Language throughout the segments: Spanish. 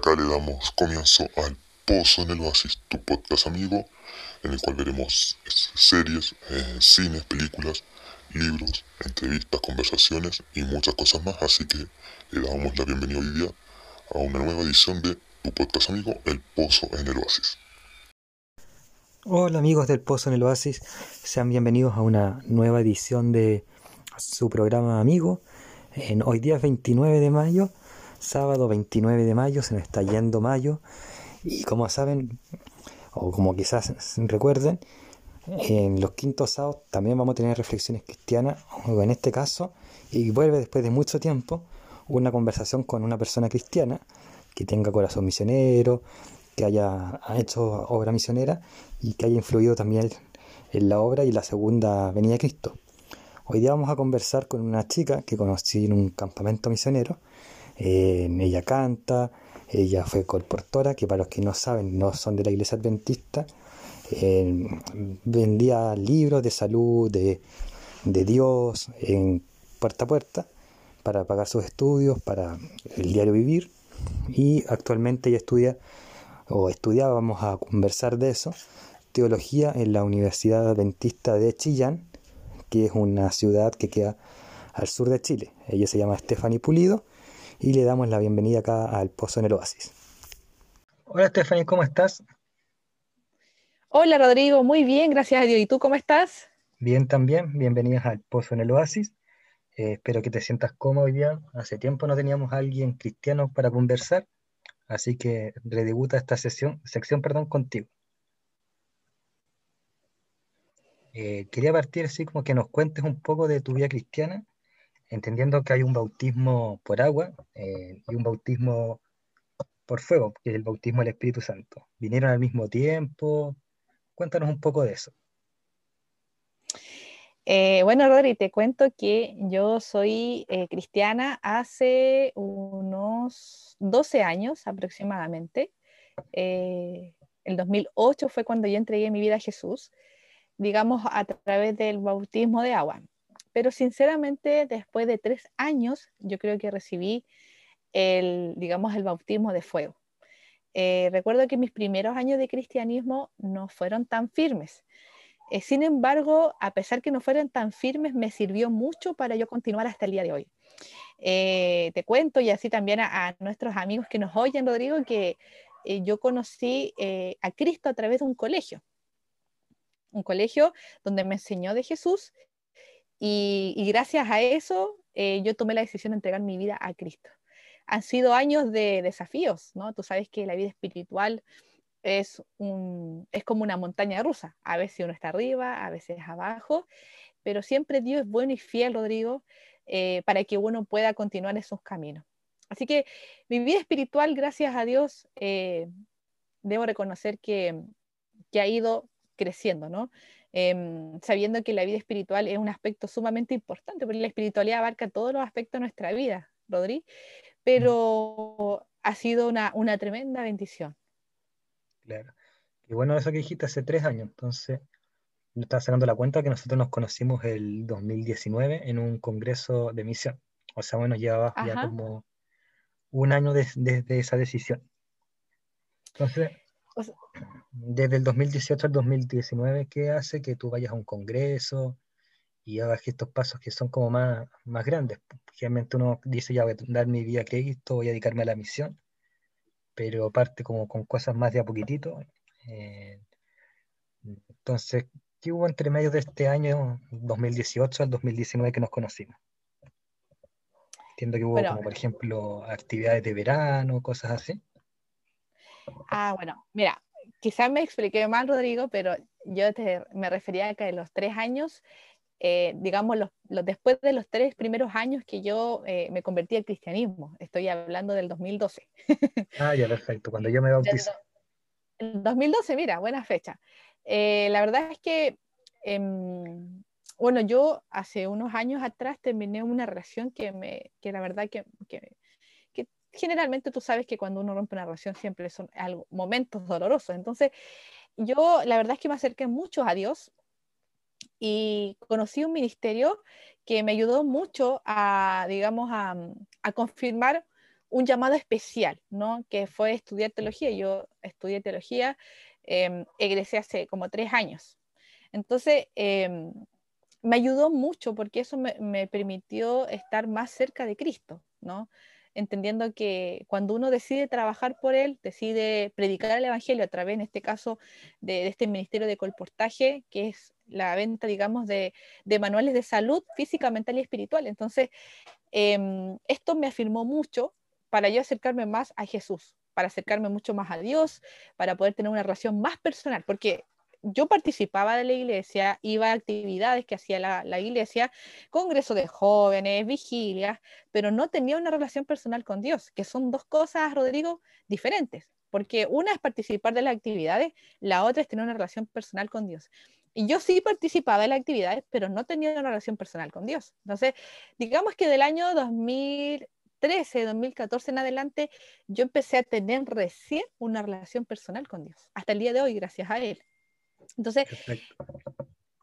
acá le damos comienzo al Pozo en el Oasis, tu podcast amigo, en el cual veremos series, eh, cines, películas, libros, entrevistas, conversaciones y muchas cosas más. Así que le damos la bienvenida hoy día a una nueva edición de tu podcast amigo, El Pozo en el Oasis. Hola amigos del Pozo en el Oasis, sean bienvenidos a una nueva edición de su programa amigo. Hoy día es 29 de mayo, sábado 29 de mayo, se nos está yendo mayo y como saben, o como quizás recuerden, en los quintos sábados también vamos a tener reflexiones cristianas, o en este caso, y vuelve después de mucho tiempo, una conversación con una persona cristiana que tenga corazón misionero, que haya hecho obra misionera y que haya influido también en la obra y la segunda venida de Cristo. Hoy día vamos a conversar con una chica que conocí en un campamento misionero. Eh, ella canta, ella fue colportora, que para los que no saben no son de la iglesia adventista. Eh, vendía libros de salud, de, de Dios, en puerta a puerta, para pagar sus estudios, para el diario vivir. Y actualmente ella estudia o estudiábamos a conversar de eso, teología en la Universidad Adventista de Chillán, que es una ciudad que queda al sur de Chile. Ella se llama Stephanie Pulido y le damos la bienvenida acá al Pozo en el Oasis. Hola Stephanie, ¿cómo estás? Hola Rodrigo, muy bien, gracias a Dios. ¿Y tú cómo estás? Bien también, bienvenidas al Pozo en el Oasis. Eh, espero que te sientas cómodo ya. Hace tiempo no teníamos a alguien cristiano para conversar Así que redebuta esta sesión, sección perdón, contigo. Eh, quería partir así como que nos cuentes un poco de tu vida cristiana, entendiendo que hay un bautismo por agua eh, y un bautismo por fuego, que es el bautismo del Espíritu Santo. ¿Vinieron al mismo tiempo? Cuéntanos un poco de eso. Eh, bueno, Rodri, te cuento que yo soy eh, cristiana hace unos 12 años aproximadamente. El 2008 fue cuando yo entregué mi vida a Jesús, digamos, a través del bautismo de agua. Pero sinceramente, después de tres años, yo creo que recibí el, digamos, el bautismo de fuego. recuerdo que mis primeros años de cristianismo no fueron tan firmes. Eh, sin embargo, a pesar que no fueran tan firmes, me sirvió mucho para yo continuar hasta el día de hoy. Eh, te cuento y así también a, nuestros amigos que nos oyen, Rodrigo, que eh, yo conocí a Cristo a través de un colegio, un colegio donde me enseñó de Jesús y, gracias a eso yo tomé la decisión de entregar mi vida a Cristo. Han sido años de desafíos, ¿no? Tú sabes que la vida espiritual es, un, es como una montaña rusa. A veces uno está arriba, a veces abajo, pero siempre Dios es bueno y fiel, Rodrigo, eh, para que uno pueda continuar esos caminos. Así que mi vida espiritual, gracias a Dios, eh, debo reconocer que, que, ha ido creciendo, ¿no? Em, sabiendo que la vida espiritual es un aspecto sumamente importante, porque la espiritualidad abarca todos los aspectos de nuestra vida, Rodri, pero ha sido una, una tremenda bendición. Claro. Y bueno, eso que dijiste hace tres años, entonces me estaba sacando la cuenta que nosotros nos conocimos el 2019 en un congreso de misión. O sea, bueno, llevaba ya como un año desde esa decisión. Entonces, desde el 2018 al 2019, ¿qué hace que tú vayas a un congreso y hagas estos pasos que son como más, más grandes? Generalmente uno dice, ya voy a dar mi vida a Cristo, voy a dedicarme a la misión pero parte como con cosas más de a poquitito. Eh, entonces, ¿qué hubo entre medio de este año 2018 al 2019 que nos conocimos? Entiendo que hubo como, por ejemplo, actividades de verano, cosas así. Ah, bueno, mira, quizás me expliqué mal, Rodrigo, pero yo me refería a que en los tres años eh, digamos, los, después de los tres primeros años que yo eh, me convertí al cristianismo. Estoy hablando del 2012. ah, ya, perfecto, cuando yo me bauticé. El 2012, mira, buena fecha. Eh, la verdad es que, em, bueno, yo hace unos años atrás terminé una relación que, me, que la verdad que generalmente tú sabes que cuando uno rompe una relación siempre son algo, momentos dolorosos. Entonces, yo la verdad es que me acerqué mucho a Dios, y conocí un ministerio que me ayudó mucho a, digamos, a, confirmar un llamado especial, ¿no? Que fue estudiar teología. Yo estudié teología, eh, egresé hace como tres años. Entonces, em, me ayudó mucho porque eso me, me, permitió estar más cerca de Cristo, ¿no? Entendiendo que cuando uno decide trabajar por él, decide predicar el Evangelio a través, en este caso, de, este ministerio de colportaje, que es la venta, digamos, de, manuales de salud física, mental y espiritual. Entonces, em, esto me afirmó mucho para yo acercarme más a Jesús, para acercarme mucho más a Dios, para poder tener una relación más personal, porque yo participaba de la iglesia, iba a actividades que hacía la, iglesia, congreso de jóvenes, vigilias, pero no tenía una relación personal con Dios, que son dos cosas, Rodrigo, diferentes, porque una es participar de las actividades, la otra es tener una relación personal con Dios. Y yo sí participaba de las actividades, pero no tenía una relación personal con Dios. Entonces, digamos que del año 2013, 2014 en adelante, yo empecé a tener recién una relación personal con Dios, hasta el día de hoy, gracias a Él. Entonces,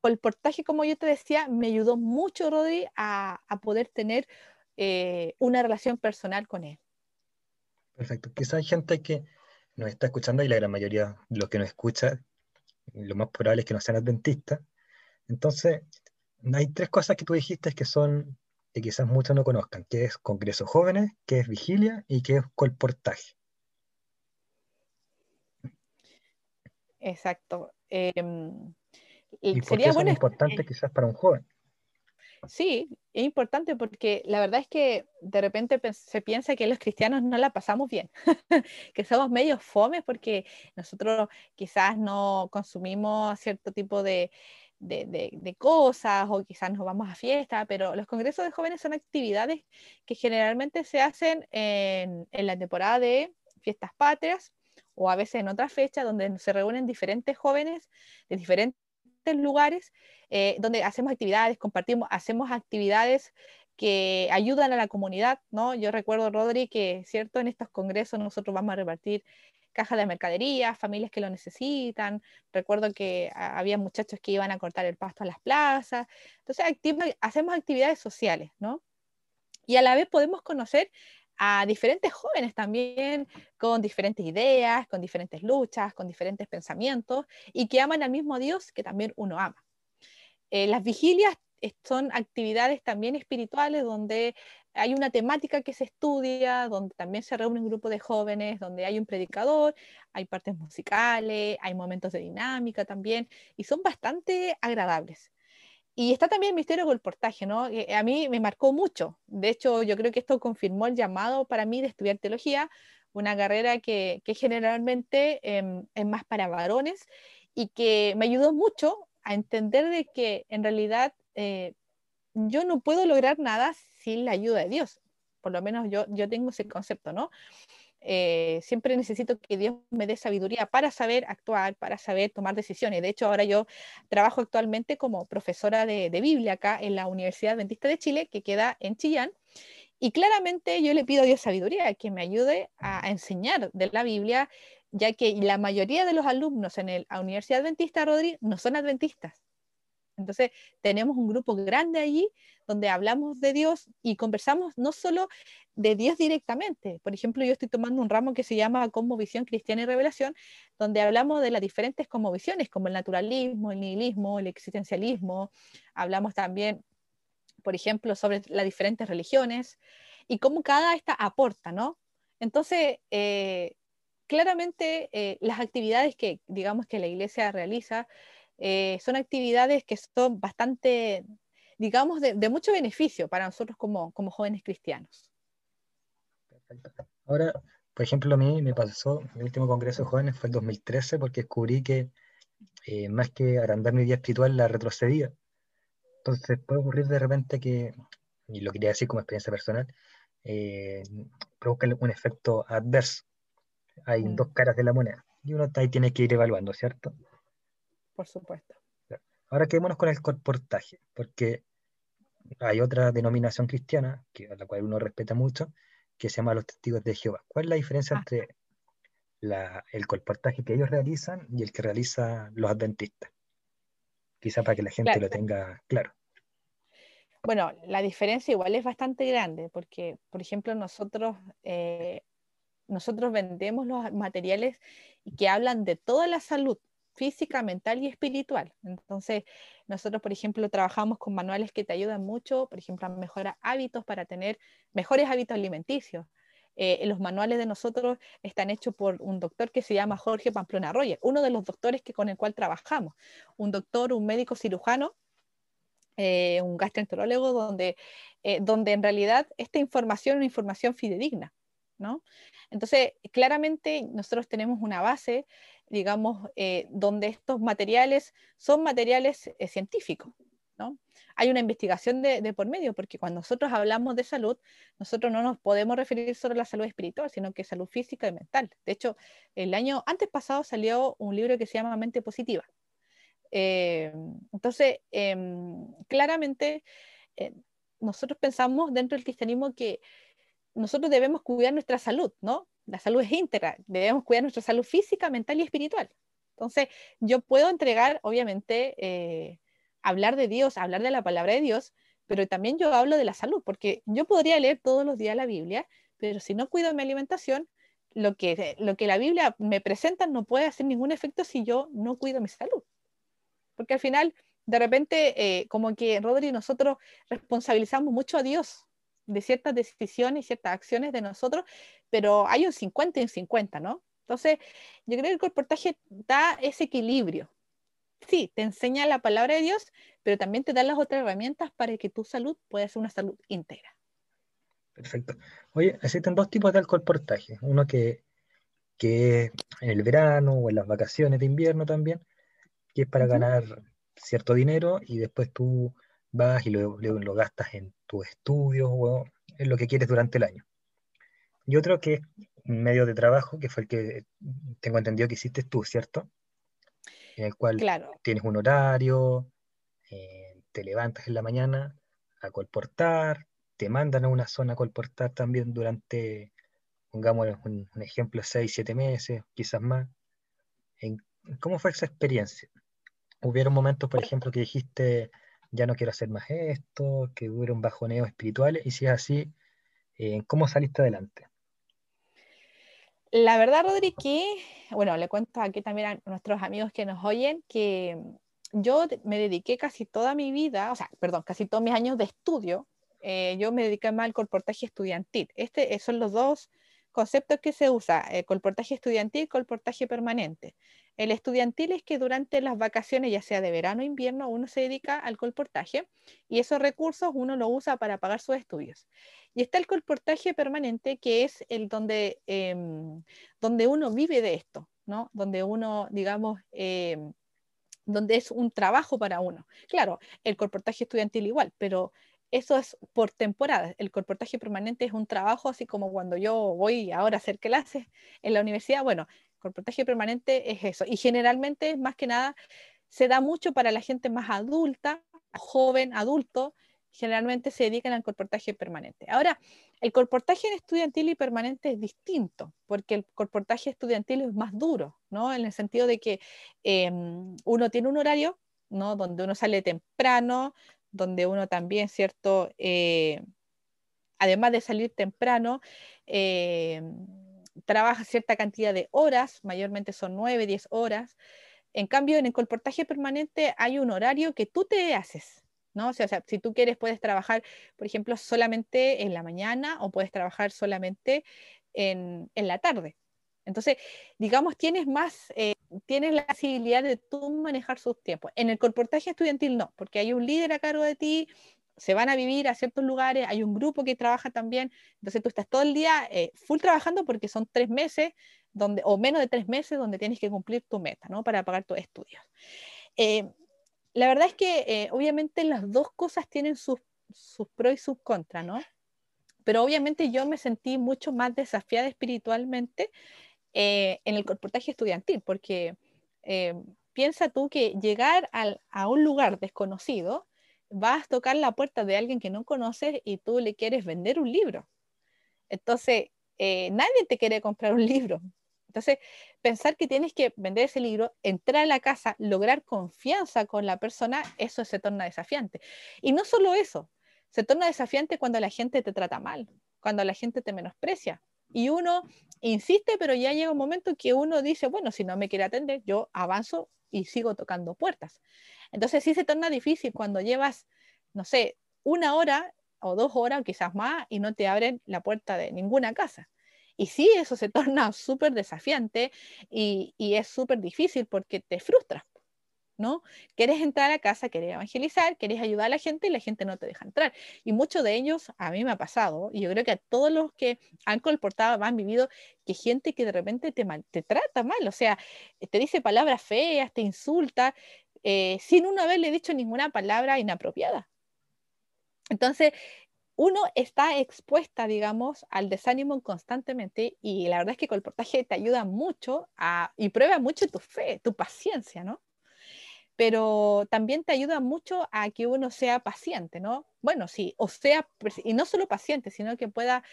el portaje, como yo te decía, me ayudó mucho, Rodri, a, poder tener eh, una relación personal con él. Perfecto. Quizás hay gente que nos está escuchando y la gran mayoría de los que nos escucha, lo más probable es que no sean adventistas. Entonces, hay tres cosas que tú dijiste que son que quizás muchos no conozcan, que es Congreso Jóvenes, que es Vigilia y que es colportaje. Exacto. Em, ¿Y sería qué importante quizás para un joven? Sí, es importante porque la verdad es que de repente se piensa que los cristianos no la pasamos bien, que somos medios fomes porque nosotros quizás no consumimos cierto tipo de, de, cosas o quizás nos vamos a fiesta, pero los congresos de jóvenes son actividades que generalmente se hacen en, en la temporada de fiestas patrias o a veces en otra fecha donde se reúnen diferentes jóvenes de diferentes lugares, eh, donde hacemos actividades, compartimos, hacemos actividades que ayudan a la comunidad, ¿no? Yo recuerdo, Rodri, que, ¿cierto? En estos congresos nosotros vamos a repartir cajas de mercadería, familias que lo necesitan. Recuerdo que había muchachos que iban a cortar el pasto a las plazas. Entonces, hacemos actividades sociales, ¿no? Y a la vez podemos conocer a diferentes jóvenes también con diferentes ideas, con diferentes luchas, con diferentes pensamientos y que aman al mismo Dios que también uno ama. Eh, las vigilias son actividades también espirituales donde hay una temática que se estudia, donde también se reúne un grupo de jóvenes, donde hay un predicador, hay partes musicales, hay momentos de dinámica también, y son bastante agradables. Y está también el misterio del portaje, ¿no? a mí me marcó mucho. De hecho, yo creo que esto confirmó el llamado para mí de estudiar teología, una carrera que, que generalmente em, es más para varones y que me ayudó mucho a entender de que en realidad eh, yo no puedo lograr nada sin la ayuda de Dios. Por lo menos yo, yo tengo ese concepto, ¿no? Eh, siempre necesito que Dios me dé sabiduría para saber actuar, para saber tomar decisiones. De hecho, ahora yo trabajo actualmente como profesora de, Biblia acá en la Universidad Adventista de Chile, que queda en Chillán. Y claramente yo le pido a Dios sabiduría, que me ayude a, enseñar de la Biblia, ya que la mayoría de los alumnos en la Universidad Adventista, Rodri, no son adventistas. Entonces, tenemos un grupo grande allí donde hablamos de Dios y conversamos no solo de Dios directamente. Por ejemplo, yo estoy tomando un ramo que se llama Visión Cristiana y Revelación, donde hablamos de las diferentes visiones, como el naturalismo, el nihilismo, el existencialismo. Hablamos también, por ejemplo, sobre las diferentes religiones y cómo cada esta aporta, ¿no? Entonces, eh, claramente eh, las actividades que digamos que la iglesia realiza eh, son actividades que son bastante, digamos, de, mucho beneficio para nosotros como, como jóvenes cristianos. Ahora, por ejemplo, a mí me pasó, mi último congreso de jóvenes fue el 2013 porque descubrí que eh, más que agrandar mi vida espiritual, la retrocedía. Entonces puede ocurrir de repente que, y lo quería decir como experiencia personal, eh, provoca un efecto adverso. Hay mm. dos caras de la moneda y uno ahí tiene que ir evaluando, ¿cierto? por supuesto. Ahora quedémonos con el colportaje, porque hay otra denominación cristiana, que, a la cual uno respeta mucho, que se llama los testigos de Jehová. ¿Cuál es la diferencia ah. entre el colportaje que ellos realizan y el que realizan los adventistas? Quizá para que la gente lo tenga claro. bueno, la diferencia igual es bastante grande, porque, por ejemplo, nosotros, eh, nosotros vendemos los materiales que hablan de toda la salud física, mental y espiritual. Entonces, nosotros, por ejemplo, trabajamos con manuales que te ayudan mucho, por ejemplo, a mejorar hábitos para tener mejores hábitos alimenticios. Eh, los manuales de nosotros están hechos por un doctor que se llama Jorge Pamplona Royer, uno de los doctores que, con el cual trabajamos, un doctor, un médico cirujano eh, un gastroenterólogo, donde, eh, donde en realidad esta información es una información fidedigna. ¿no? Entonces, claramente nosotros tenemos una base, digamos, eh, donde estos materiales son materiales científicos. ¿no? Hay una investigación de, de, por medio, porque cuando nosotros hablamos de salud, nosotros no nos podemos referir solo a la salud espiritual, sino que salud física y mental. De hecho, el año antes pasado salió un libro que se llama Mente Positiva, eh, entonces, em, claramente, eh, nosotros pensamos dentro del cristianismo que nosotros debemos cuidar nuestra salud, ¿no? La salud es íntegra, debemos cuidar nuestra salud física, mental y espiritual. Entonces, yo puedo entregar, obviamente, eh, hablar de Dios, hablar de la palabra de Dios, pero también yo hablo de la salud, porque yo podría leer todos los días la Biblia, pero si no cuido mi alimentación, lo que, lo que la Biblia me presenta no puede hacer ningún efecto si yo no cuido mi salud. Porque al final, de repente, eh, como que Rodri, nosotros responsabilizamos mucho a Dios de ciertas decisiones y ciertas acciones de nosotros, pero hay un 50 y un 50, ¿no? Entonces, yo creo que el colportaje da ese equilibrio. Sí, te enseña la palabra de Dios, pero también te da las otras herramientas para que tu salud pueda ser una salud íntegra. Perfecto. Oye, existen dos tipos de alcohol portaje. Uno que, que es en el verano o en las vacaciones de invierno también, que es para ganar cierto dinero y después tú vas y lo, lo, gastas en tus estudios o lo que quieres durante el año. Y otro que es un medio de trabajo, que fue el que tengo entendido que hiciste tú, ¿cierto? En el cual tienes un horario, eh, te levantas en la mañana a colportar, te mandan a una zona a colportar también durante, pongamos un, un ejemplo, 6, 7 meses, quizás más. ¿Cómo fue esa experiencia? hubieron momentos, por ejemplo, que dijiste, ya no quiero hacer más esto, que hubieron bajoneos espirituales, y si es así, eh, ¿cómo saliste adelante? La verdad, Rodri, que, bueno, le cuento aquí también a nuestros amigos que nos oyen, que yo me dediqué casi toda mi vida, o sea, perdón, casi todos mis años de estudio, eh, yo me dediqué más al colportaje estudiantil. Este son los dos conceptos que se usa, el colportaje estudiantil y colportaje permanente. El estudiantil es que durante las vacaciones, ya sea de verano o invierno, uno se dedica al colportaje y esos recursos uno lo usa para pagar sus estudios. Y está el colportaje permanente, que es el donde, em, donde uno vive de esto, ¿no? Donde uno, digamos, em, donde es un trabajo para uno. Claro, el colportaje estudiantil igual, pero eso es por temporada. El colportaje permanente es un trabajo, así como cuando yo voy ahora a hacer clases en la universidad. Bueno, colportaje permanente es eso. Y generalmente, más que nada, se da mucho para la gente más adulta, joven, adulto, generalmente se dedican al colportaje permanente. Ahora, el colportaje estudiantil y permanente es distinto, porque el colportaje estudiantil es más duro, ¿no? En el sentido de que em, uno tiene un horario, ¿no? Donde uno sale temprano, donde uno también, ¿cierto? Eh, además de salir temprano, em, trabaja cierta cantidad de horas, mayormente son 9, 10 horas. En cambio, en el colportaje permanente hay un horario que tú te haces, ¿no? O sea, si tú quieres, puedes trabajar, por ejemplo, solamente en la mañana o puedes trabajar solamente en, la tarde. Entonces, digamos, tienes más, eh, tienes la posibilidad de tú manejar sus tiempos. En el colportaje estudiantil no, porque hay un líder a cargo de ti, se van a vivir a ciertos lugares, hay un grupo que trabaja también, entonces tú estás todo el día eh, full trabajando porque son tres meses donde, o menos de tres meses donde tienes que cumplir tu meta, ¿no? Para pagar tus estudios. Eh, la verdad es que eh, obviamente las dos cosas tienen sus, sus pros y sus contras, ¿no? Pero obviamente yo me sentí mucho más desafiada espiritualmente en el comportaje estudiantil, porque piensa tú que llegar al, a un lugar desconocido, vas a tocar la puerta de alguien que no conoces y tú le quieres vender un libro. Entonces, eh, nadie te quiere comprar un libro. Entonces, pensar que tienes que vender ese libro, entrar a la casa, lograr confianza con la persona, eso se torna desafiante. Y no solo eso, Se torna desafiante cuando la gente te trata mal, cuando la gente te menosprecia. Y uno insiste, pero ya llega un momento que uno dice, bueno, si no me quiere atender, yo avanzo y sigo tocando puertas. Entonces sí se torna difícil cuando llevas, no sé, una hora o dos horas o quizás más y no te abren la puerta de ninguna casa. Y sí, eso se torna súper desafiante y, y es súper difícil porque te frustra. ¿no? Quieres entrar a casa, quieres evangelizar, quieres ayudar a la gente y la gente no te deja entrar. Y muchos de ellos, a mí me ha pasado, y yo creo que a todos los que han colportado, han vivido, que gente que de repente te, te trata mal, o sea, te dice palabras feas, te insulta, eh, sin uno haberle dicho ninguna palabra inapropiada. Entonces, uno está expuesta, digamos, al desánimo constantemente y la verdad es que colportaje te ayuda mucho a, y prueba mucho tu fe, tu paciencia, ¿no? pero también te ayuda mucho a que uno sea paciente, ¿no? Bueno, sí, o sea, y no solo paciente, sino que pueda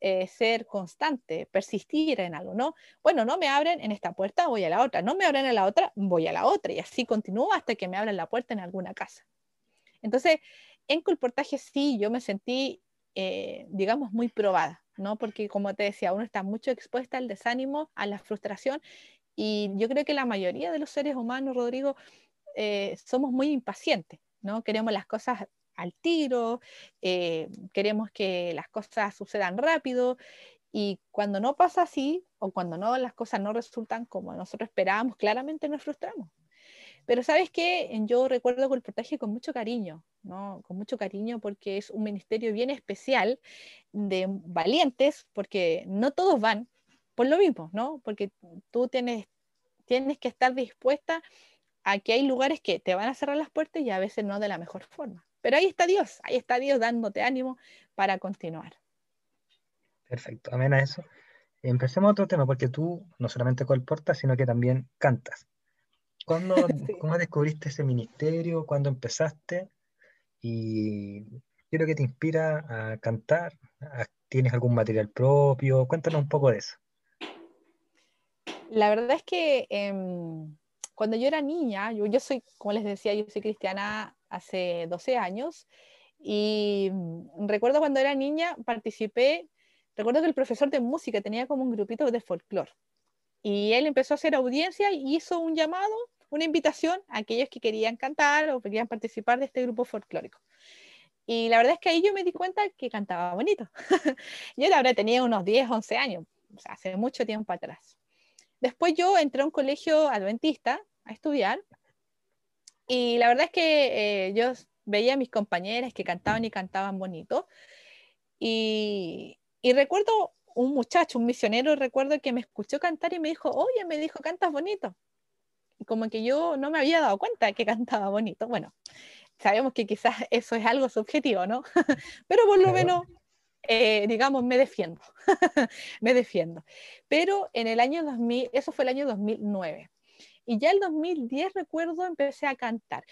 eh, ser constante, persistir en algo, ¿no? Bueno, no me abren en esta puerta, voy a la otra, no me abren en la otra, voy a la otra, y así continúo hasta que me abran la puerta en alguna casa. Entonces, en colportaje sí, yo me sentí, eh, digamos, muy probada, ¿no? Porque como te decía, uno está mucho expuesta al desánimo, a la frustración, y yo creo que la mayoría de los seres humanos, Rodrigo, eh, somos muy impacientes, ¿no? Queremos las cosas al tiro, eh, queremos que las cosas sucedan rápido y cuando no pasa así o cuando no las cosas no resultan como nosotros esperábamos, claramente nos frustramos. Pero sabes qué, yo recuerdo el protege con mucho cariño, ¿no? Con mucho cariño porque es un ministerio bien especial de valientes, porque no todos van por lo mismo, ¿no? Porque tú tienes, tienes que estar dispuesta aquí hay lugares que te van a cerrar las puertas y a veces no de la mejor forma. Pero ahí está Dios, ahí está Dios dándote ánimo para continuar. Perfecto, amén a eso. Empecemos otro tema, porque tú no solamente colportas, sino que también cantas. ¿Cuándo, ¿Cómo descubriste ese ministerio? ¿Cuándo empezaste? Y quiero que te inspira a cantar. ¿Tienes algún material propio? Cuéntanos un poco de eso. La verdad es que em, cuando yo era niña, yo, yo soy, como les decía, yo soy cristiana hace 12 años y mm, recuerdo cuando era niña participé, recuerdo que el profesor de música tenía como un grupito de folclore y él empezó a hacer audiencia y hizo un llamado, una invitación a aquellos que querían cantar o querían participar de este grupo folclórico. Y la verdad es que ahí yo me di cuenta que cantaba bonito. yo la verdad tenía unos 10, 11 años, hace mucho tiempo atrás. Después yo entré a un colegio adventista a estudiar y la verdad es que eh, yo veía a mis compañeras que cantaban y cantaban bonito y, y recuerdo un muchacho, un misionero, recuerdo que me escuchó cantar y me dijo, oye, me dijo, cantas bonito. Y como que yo no me había dado cuenta que cantaba bonito. Bueno, sabemos que quizás eso es algo subjetivo, ¿no? Pero por lo menos eh, digamos, me defiendo, me defiendo. Pero en el año 2000, eso fue el año 2009. Y ya el 2010, recuerdo, empecé a cantar.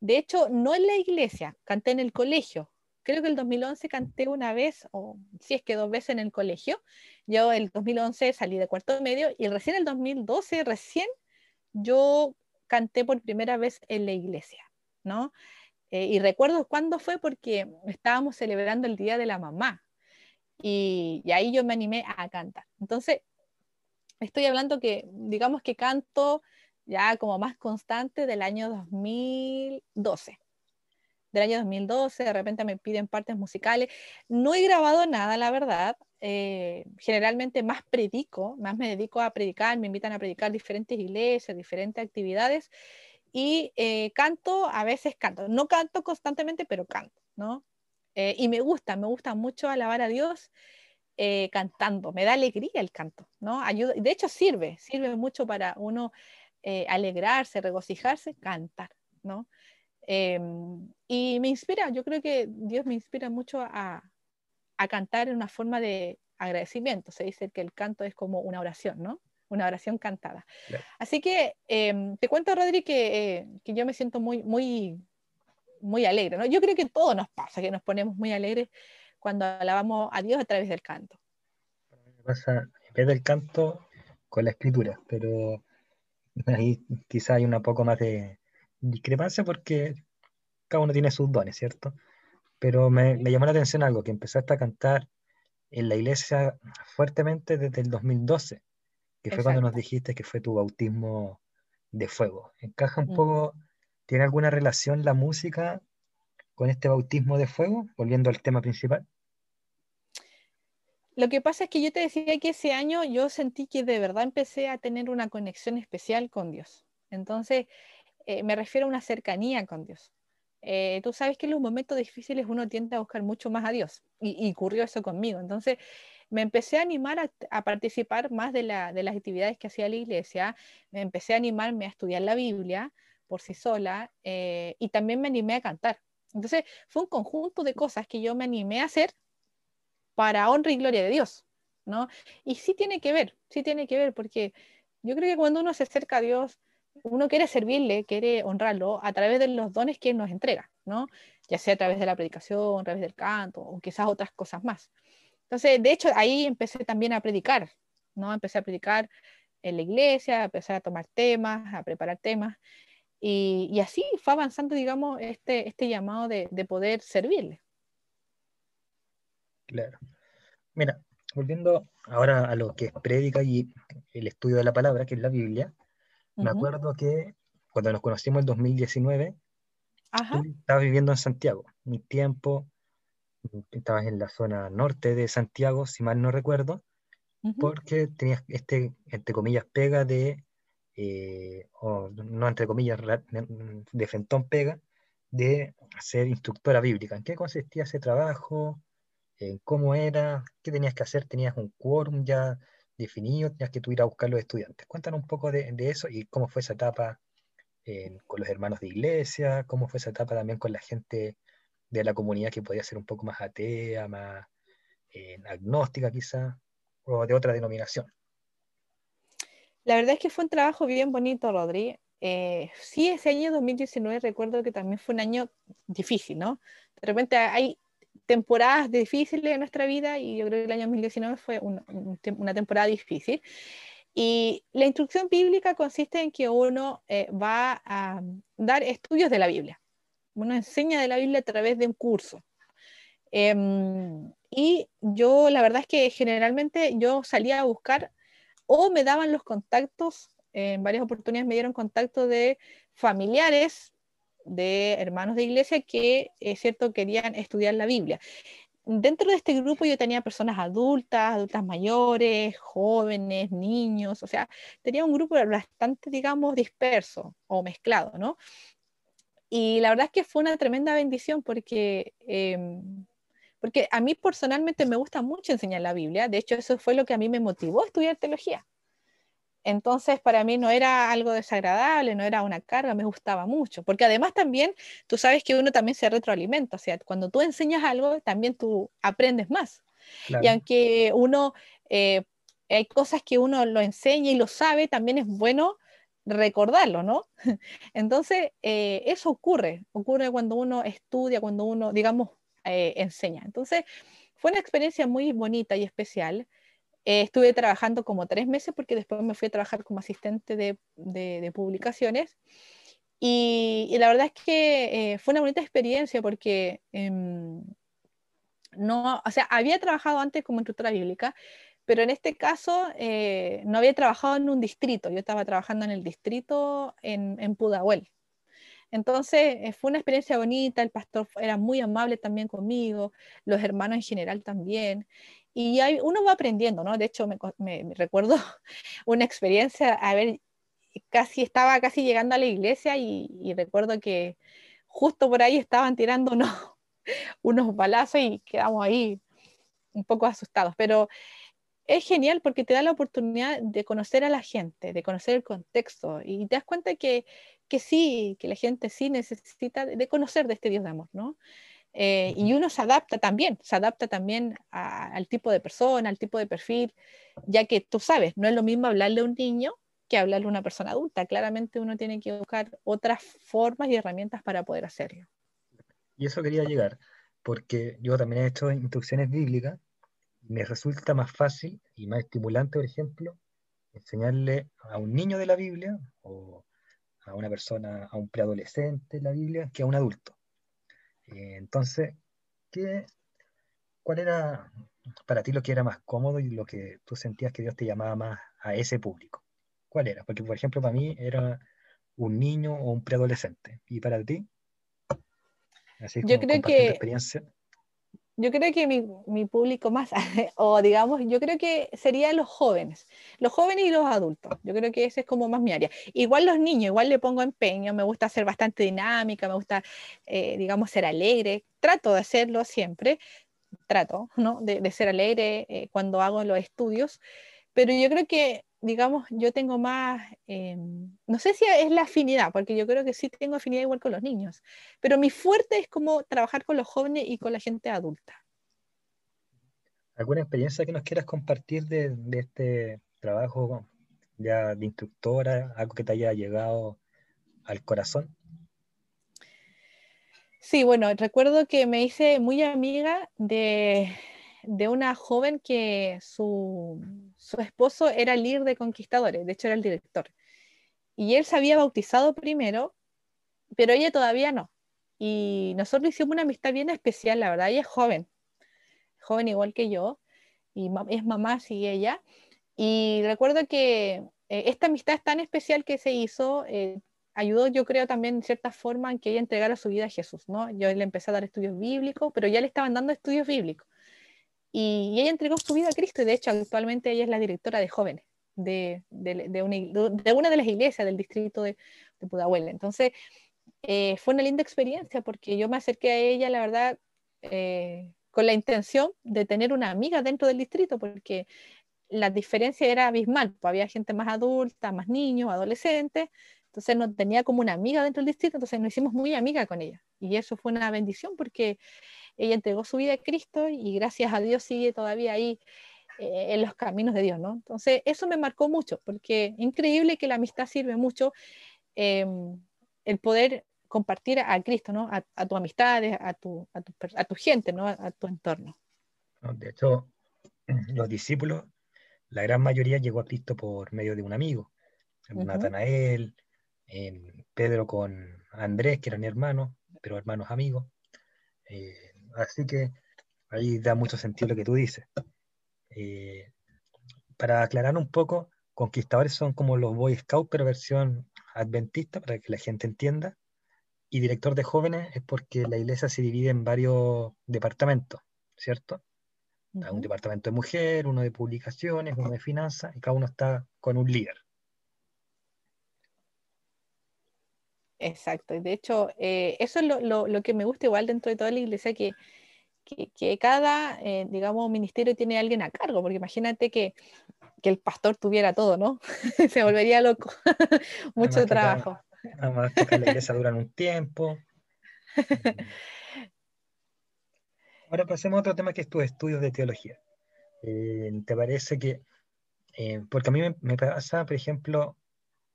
De hecho, no en la iglesia, canté en el colegio. Creo que el 2011 canté una vez, o si es que dos veces en el colegio. Yo el 2011 salí de cuarto medio y recién el 2012, recién yo canté por primera vez en la iglesia, ¿no? Eh, y recuerdo cuándo fue porque estábamos celebrando el Día de la Mamá, y, ahí yo me animé a cantar. Entonces, estoy hablando que, digamos que canto ya como más constante del año 2012. Del año 2012, de repente me piden partes musicales. No he grabado nada, la verdad. Eh, generalmente más predico, más me dedico a predicar, me invitan a predicar diferentes iglesias, diferentes actividades y eh, canto, a veces canto. No canto constantemente, pero canto, ¿no? Eh, y me gusta, me gusta mucho alabar a Dios eh, cantando, me da alegría el canto, ¿no? Ayuda, de hecho sirve, sirve mucho para uno eh, alegrarse, regocijarse, cantar, ¿no? Em, y me inspira, yo creo que Dios me inspira mucho a, a cantar en una forma de agradecimiento. Se dice que el canto es como una oración, ¿no? Una oración cantada. Así que em, te cuento, Rodri, que, que, yo me siento muy, muy muy alegre, ¿no? Yo creo que todo nos pasa, que nos ponemos muy alegres cuando alabamos a Dios a través del canto. Me pasa en vez del canto con la escritura, pero ahí quizá hay un poco más de discrepancia porque cada uno tiene sus dones, ¿cierto? pero me, me llamó la atención algo, que empezaste a cantar en la iglesia fuertemente desde el 2012, que fue cuando nos dijiste que fue tu bautismo de fuego. ¿Encaja un Mm. poco, tiene alguna relación la música con este bautismo de fuego? Volviendo al tema principal. Lo que pasa es que yo te decía que ese año yo sentí que de verdad empecé a tener una conexión especial con Dios. Entonces, eh, me refiero a una cercanía con Dios. Eh, tú sabes que en los momentos difíciles uno tiende a buscar mucho más a Dios y, y ocurrió eso conmigo. Entonces, me empecé a animar a, participar más de, las actividades que hacía la iglesia, me empecé a animarme a estudiar la Biblia por sí sola eh, y también me animé a cantar. Entonces, fue un conjunto de cosas que yo me animé a hacer para honra y gloria de Dios, ¿no? Y sí tiene que ver, sí tiene que ver, porque yo creo que cuando uno se acerca a Dios, uno quiere servirle, quiere honrarlo a través de los dones que Él nos entrega, ¿no? Ya sea a través de la predicación, a través del canto, o quizás otras cosas más. Entonces, de hecho, ahí empecé también a predicar, ¿no? Empecé a predicar en la iglesia, empecé a tomar temas, a preparar temas, y, y así fue avanzando, digamos, este, este llamado de poder servirle. Claro. Mira, volviendo ahora a lo que es prédica y el estudio de la palabra, que es la Biblia, uh -huh. me acuerdo que cuando nos conocimos en 2019, Ajá. tú estabas viviendo en Santiago, un tiempo, estabas en la zona norte de Santiago, si mal no recuerdo, uh -huh. porque tenías este, entre comillas, pega de, eh, o no entre comillas, de frentón pega, de ser instructora bíblica. ¿En qué consistía ese trabajo? Cómo era, qué tenías que hacer, tenías un quórum ya definido, tenías que tú ir a buscar los estudiantes. Cuéntanos un poco de, de eso y cómo fue esa etapa eh, con los hermanos de iglesia, cómo fue esa etapa también con la gente de la comunidad que podía ser un poco más atea, más eh, agnóstica quizá, o de otra denominación. La verdad es que fue un trabajo bien bonito, Rodri. Eh, sí, ese año 2019 recuerdo que también fue un año difícil, ¿no? De repente hay temporadas difíciles en nuestra vida y yo creo que el año 2019 fue un, un, una temporada difícil. Y la instrucción bíblica consiste en que uno eh, va a dar estudios de la Biblia. Uno enseña de la Biblia a través de un curso. Eh, y yo, la verdad es que generalmente yo salía a buscar o me daban los contactos, en varias oportunidades me dieron contacto de familiares de hermanos de iglesia que, es cierto, querían estudiar la Biblia. Dentro de este grupo yo tenía personas adultas, adultas mayores, jóvenes, niños, o sea, tenía un grupo bastante, digamos, disperso o mezclado, ¿no? Y la verdad es que fue una tremenda bendición porque, eh, porque a mí personalmente me gusta mucho enseñar la Biblia, de hecho eso fue lo que a mí me motivó a estudiar teología. Entonces, para mí no era algo desagradable, no era una carga, me gustaba mucho, porque además también, tú sabes que uno también se retroalimenta, o sea, cuando tú enseñas algo, también tú aprendes más. Claro. Y aunque uno, eh, hay cosas que uno lo enseña y lo sabe, también es bueno recordarlo, ¿no? Entonces, eh, eso ocurre, ocurre cuando uno estudia, cuando uno, digamos, eh, enseña. Entonces, fue una experiencia muy bonita y especial. Eh, estuve trabajando como tres meses porque después me fui a trabajar como asistente de, publicaciones. Y, la verdad es que eh, fue una bonita experiencia porque eh, no, o sea, había trabajado antes como instructora bíblica, pero en este caso eh, no había trabajado en un distrito, yo estaba trabajando en el distrito en, Pudahuel. Entonces fue una experiencia bonita, el pastor era muy amable también conmigo, los hermanos en general también. Y hay, uno va aprendiendo, ¿no? De hecho, me, recuerdo una experiencia, a ver, casi estaba casi llegando a la iglesia y, y recuerdo que justo por ahí estaban tirando unos, unos balazos y quedamos ahí un poco asustados. Pero es genial porque te da la oportunidad de conocer a la gente, de conocer el contexto y te das cuenta que, que sí, que la gente sí necesita de conocer de este Dios de amor, ¿no? Eh, y uno se adapta también, se adapta también al tipo de persona, al tipo de perfil, ya que tú sabes, no es lo mismo hablarle a un niño que hablarle a una persona adulta. Claramente uno tiene que buscar otras formas y herramientas para poder hacerlo. Y eso quería llegar, porque yo también he hecho instrucciones bíblicas me resulta más fácil y más estimulante, por ejemplo, enseñarle a un niño de la Biblia o a una persona, a un preadolescente la Biblia, que a un adulto. Eh, entonces, ¿qué, ¿cuál era para ti lo que era más cómodo y lo que tú sentías que Dios te llamaba más a ese público? ¿Cuál era? Porque, por ejemplo, para mí era un niño o un preadolescente. ¿Y para ti? Yo creo que yo creo que mi, público más, o digamos, yo creo que serían los jóvenes, los jóvenes y los adultos. Yo creo que ese es como más mi área. Igual los niños, igual le pongo empeño, me gusta ser bastante dinámica, me gusta, eh, digamos, ser alegre. Trato de hacerlo siempre, trato, ¿no? De, ser alegre eh, cuando hago los estudios, pero yo creo que digamos, yo tengo más, eh, no sé si es la afinidad, porque yo creo que sí tengo afinidad igual con los niños, pero mi fuerte es como trabajar con los jóvenes y con la gente adulta. ¿Alguna experiencia que nos quieras compartir de, este trabajo ya de instructora, algo que te haya llegado al corazón? Sí, bueno, recuerdo que me hice muy amiga de, de una joven que su, su esposo era el líder de conquistadores, de hecho era el director. Y él se había bautizado primero, pero ella todavía no. Y nosotros hicimos una amistad bien especial, la verdad, ella es joven, joven igual que yo, y es mamá, y ella. Y recuerdo que eh, esta amistad tan especial que se hizo, eh, ayudó yo creo también en cierta forma en que ella entregara su vida a Jesús, ¿no? Yo le empecé a dar estudios bíblicos, pero ya le estaban dando estudios bíblicos. Y, ella entregó su vida a Cristo y de hecho actualmente ella es la directora de jóvenes de, una, de las iglesias del distrito de, Pudahuel. Entonces, eh, fue una linda experiencia porque yo me acerqué a ella, la verdad, eh, con la intención de tener una amiga dentro del distrito porque la diferencia era abismal. Pues había gente más adulta, más niños, adolescentes. Entonces no tenía como una amiga dentro del distrito, entonces nos hicimos muy amiga con ella. Y eso fue una bendición porque ella entregó su vida a Cristo y gracias a Dios sigue todavía ahí eh, en los caminos de Dios, ¿no? Entonces, eso me marcó mucho, porque increíble que la amistad sirve mucho, em, el poder compartir a Cristo, ¿no? A, tus amistades, a tu, a, tu, gente, ¿no? A, tu entorno. De hecho, los discípulos, la gran mayoría llegó a Cristo por medio de un amigo, Natanael, Pedro con Andrés, que eran hermanos, pero hermanos amigos. Eh, Así que ahí da mucho sentido lo que tú dices. Eh, para aclarar un poco, conquistadores son como los Boy Scouts, pero versión adventista, para que la gente entienda. Y director de jóvenes es porque la iglesia se divide en varios departamentos, ¿cierto? Un departamento de mujer, uno de publicaciones, uno de finanzas, y cada uno está con un líder. Exacto, y de hecho, eh, eso es lo, que me gusta igual dentro de toda la iglesia, que, que, cada, eh, digamos, ministerio tiene alguien a cargo, porque imagínate que, el pastor tuviera todo, ¿no? Se volvería loco, mucho trabajo. nada más que la iglesia duran un tiempo. Ahora pasemos a otro tema que es tu estudios de teología. Eh, ¿Te parece que, porque a mí me pasa, por ejemplo,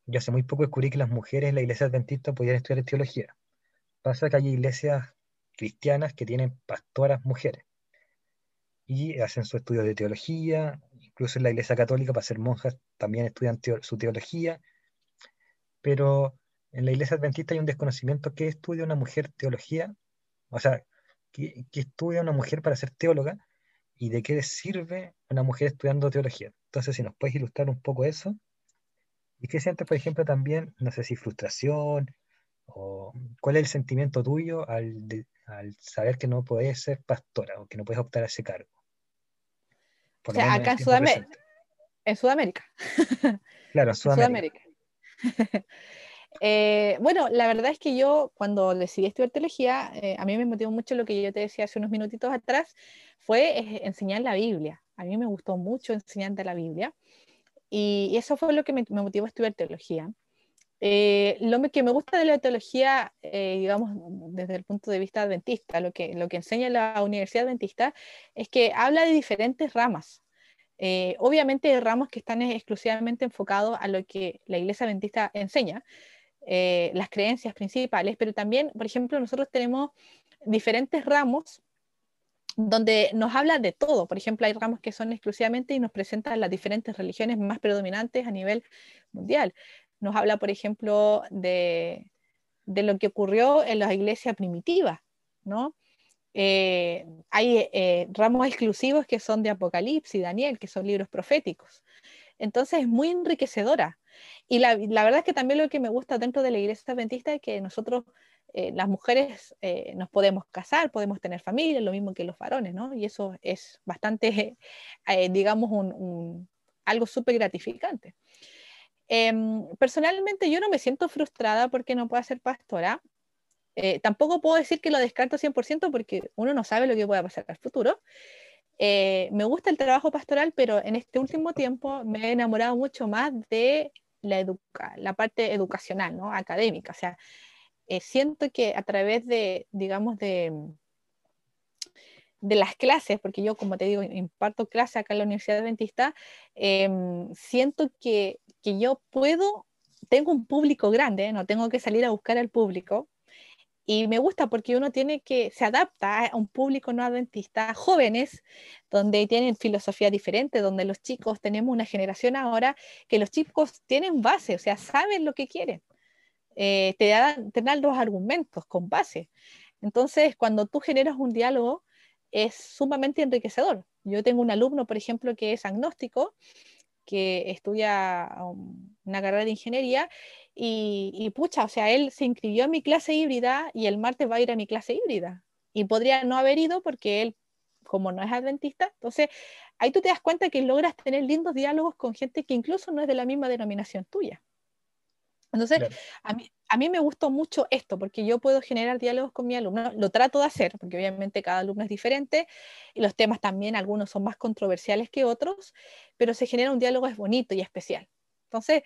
yo hace muy poco descubrí que las mujeres en la iglesia adventista podían estudiar teología. Pasa que hay iglesias cristianas que tienen pastoras mujeres y hacen su estudio de teología, incluso en la iglesia católica para ser monjas también estudian su teología, pero en la iglesia adventista hay un desconocimiento que estudia una mujer teología, o sea, que, estudia una mujer para ser teóloga y de qué sirve una mujer estudiando teología. Entonces, si nos puedes ilustrar un poco eso. ¿Y qué sientes, por ejemplo, también, no sé si frustración o cuál es el sentimiento tuyo al, al saber que no puedes ser pastora o que no puedes optar a ese cargo? o sea, acá en Sudamérica. En Sudamérica. Claro, en Sudamérica. Eh, bueno, la verdad es que yo cuando decidí estudiar teología, eh, a mí me motivó mucho lo que yo te decía hace unos minutitos atrás, fue eh, enseñar la Biblia. A mí me gustó mucho enseñar de la Biblia. Y eso fue lo que me, motivó a estudiar teología. Eh, lo que me gusta de la teología, eh, digamos, desde el punto de vista adventista, lo que, lo que enseña la Universidad Adventista es que habla de diferentes ramas. Eh, obviamente hay ramos que están exclusivamente enfocados a lo que la Iglesia Adventista enseña, las creencias principales, pero también, por ejemplo, nosotros tenemos diferentes ramos donde nos habla de todo. Por ejemplo, hay ramos que son exclusivamente y nos presentan las diferentes religiones más predominantes a nivel mundial. Nos habla, por ejemplo, de, lo que ocurrió en las iglesias primitivas, ¿no? eh, hay eh, ramos exclusivos que son de Apocalipsis y Daniel, que son libros proféticos. Entonces es muy enriquecedora. Y la, verdad es que también lo que me gusta dentro de la iglesia adventista es que nosotros, eh, las mujeres, nos podemos casar, podemos tener familia, lo mismo que los varones, ¿no? Y eso es bastante, digamos, algo súper gratificante. Em, personalmente yo no me siento frustrada porque no pueda ser pastora. Eh, tampoco puedo decir que lo descarto 100% porque uno no sabe lo que pueda pasar al futuro. Eh, me gusta el trabajo pastoral, pero en este último tiempo me he enamorado mucho más de la, educa la parte educacional, ¿no? académica. O sea, eh, siento que a través de, digamos, de, de las clases, porque yo, como te digo, imparto clases acá en la Universidad Adventista, em, siento que, que, yo puedo, tengo un público grande, no tengo que salir a buscar al público, y me gusta porque uno tiene que, se adapta a un público no adventista, jóvenes, donde tienen filosofía diferente, donde los chicos, tenemos una generación ahora que los chicos tienen base, o sea, saben lo que quieren. Eh, te, dan, te dan los argumentos con base. Entonces, cuando tú generas un diálogo, es sumamente enriquecedor. Yo tengo un alumno, por ejemplo, que es agnóstico, que estudia um, una carrera de ingeniería y, pucha, o sea, él se inscribió en mi clase híbrida y el martes va a ir a mi clase híbrida. Y podría no haber ido porque él, como no es adventista, entonces ahí tú te das cuenta que logras tener lindos diálogos con gente que incluso no es de la misma denominación tuya. Entonces, a, mí, a mí me gustó mucho esto, porque yo puedo generar diálogos con mi alumno, lo trato de hacer, porque obviamente cada alumno es diferente, y los temas también, algunos son más controversiales que otros, pero se genera un diálogo es bonito y especial. Entonces,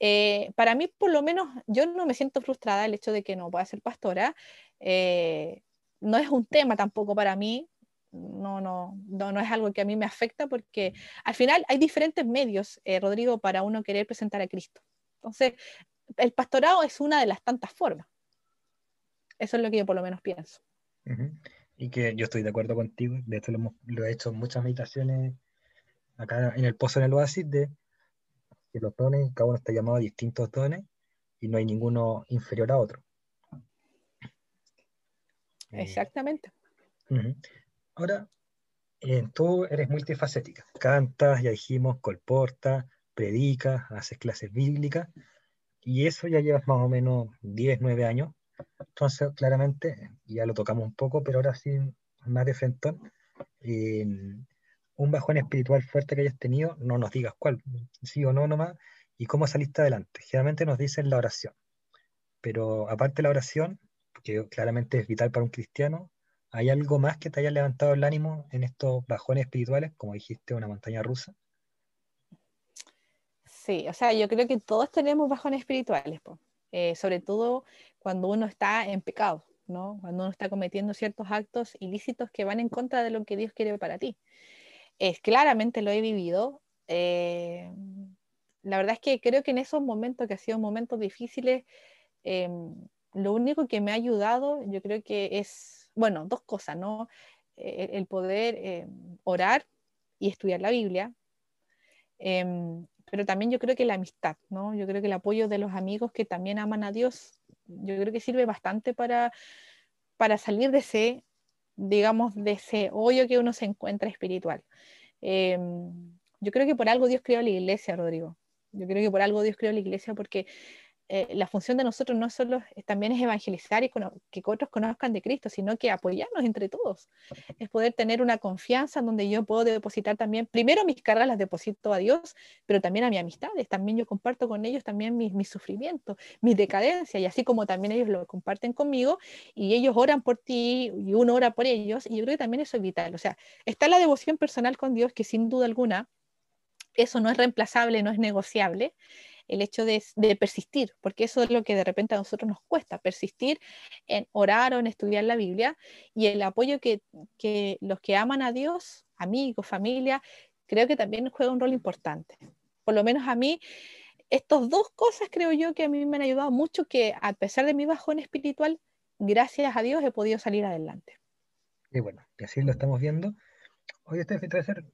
eh, para mí, por lo menos, yo no me siento frustrada el hecho de que no pueda ser pastora. Eh, no es un tema tampoco para mí, no, no, no, es algo que a mí me afecta porque al final hay diferentes medios, eh, Rodrigo, para uno querer presentar a Cristo. Entonces, el pastorado es una de las tantas formas. Eso es lo que yo por lo menos pienso. Y que yo estoy de acuerdo contigo, de esto lo, hemos, lo he hecho en muchas meditaciones acá en el Pozo en el Oasis, de que los dones, cada uno está llamado a distintos dones y no hay ninguno inferior a otro. Eh, Exactamente. Ahora, eh, tú eres multifacética, cantas, ya dijimos, colportas, predicas, haces clases bíblicas, y eso ya llevas más o menos 10, 9 años. Entonces, claramente, ya lo tocamos un poco, pero ahora sí, más de frente, eh, un bajón espiritual fuerte que hayas tenido, no nos digas cuál, sí o no nomás, y cómo saliste adelante. Generalmente nos dicen la oración, pero aparte de la oración, que claramente es vital para un cristiano, ¿hay algo más que te haya levantado el ánimo en estos bajones espirituales, como dijiste, una montaña rusa? Sí, o sea, yo creo que todos tenemos bajones espirituales, eh, sobre todo cuando uno está en pecado, ¿no? Cuando uno está cometiendo ciertos actos ilícitos que van en contra de lo que Dios quiere para ti es, claramente lo he vivido. Eh, la verdad es que creo que en esos momentos que han sido momentos difíciles, eh, lo único que me ha ayudado, yo creo que es, bueno, dos cosas, ¿no? Eh, el poder orar y estudiar la Biblia, pero también yo creo que la amistad, ¿no? Yo creo que el apoyo de los amigos que también aman a Dios, yo creo que sirve bastante para, para salir de ese digamos, de ese hoyo que uno se encuentra espiritual. Em, yo creo que por algo Dios creó la iglesia, Rodrigo. Yo creo que por algo Dios creó la iglesia porque eh, la función de nosotros no solo también es evangelizar y que otros conozcan de Cristo, sino que apoyarnos entre todos. Es poder tener una confianza donde yo puedo depositar también, primero mis cargas las deposito a Dios, pero también a mis amistades. También yo comparto con ellos también mis, mis sufrimientos, mis decadencias, y así como también ellos lo comparten conmigo, y ellos oran por ti y uno ora por ellos, y yo creo que también eso es vital. O sea, está la devoción personal con Dios, que sin duda alguna, eso no es reemplazable, no es negociable el hecho de, persistir, porque eso es lo que de repente a nosotros nos cuesta, persistir en orar o en estudiar la Biblia y el apoyo que, los que aman a Dios, amigos, familia, creo que también juega un rol importante. Por lo menos a mí, estas dos cosas creo yo que a mí me han ayudado mucho, que a pesar de mi bajón espiritual, gracias a Dios he podido salir adelante. Y bueno, y así lo estamos viendo. Hoy estoy a hacer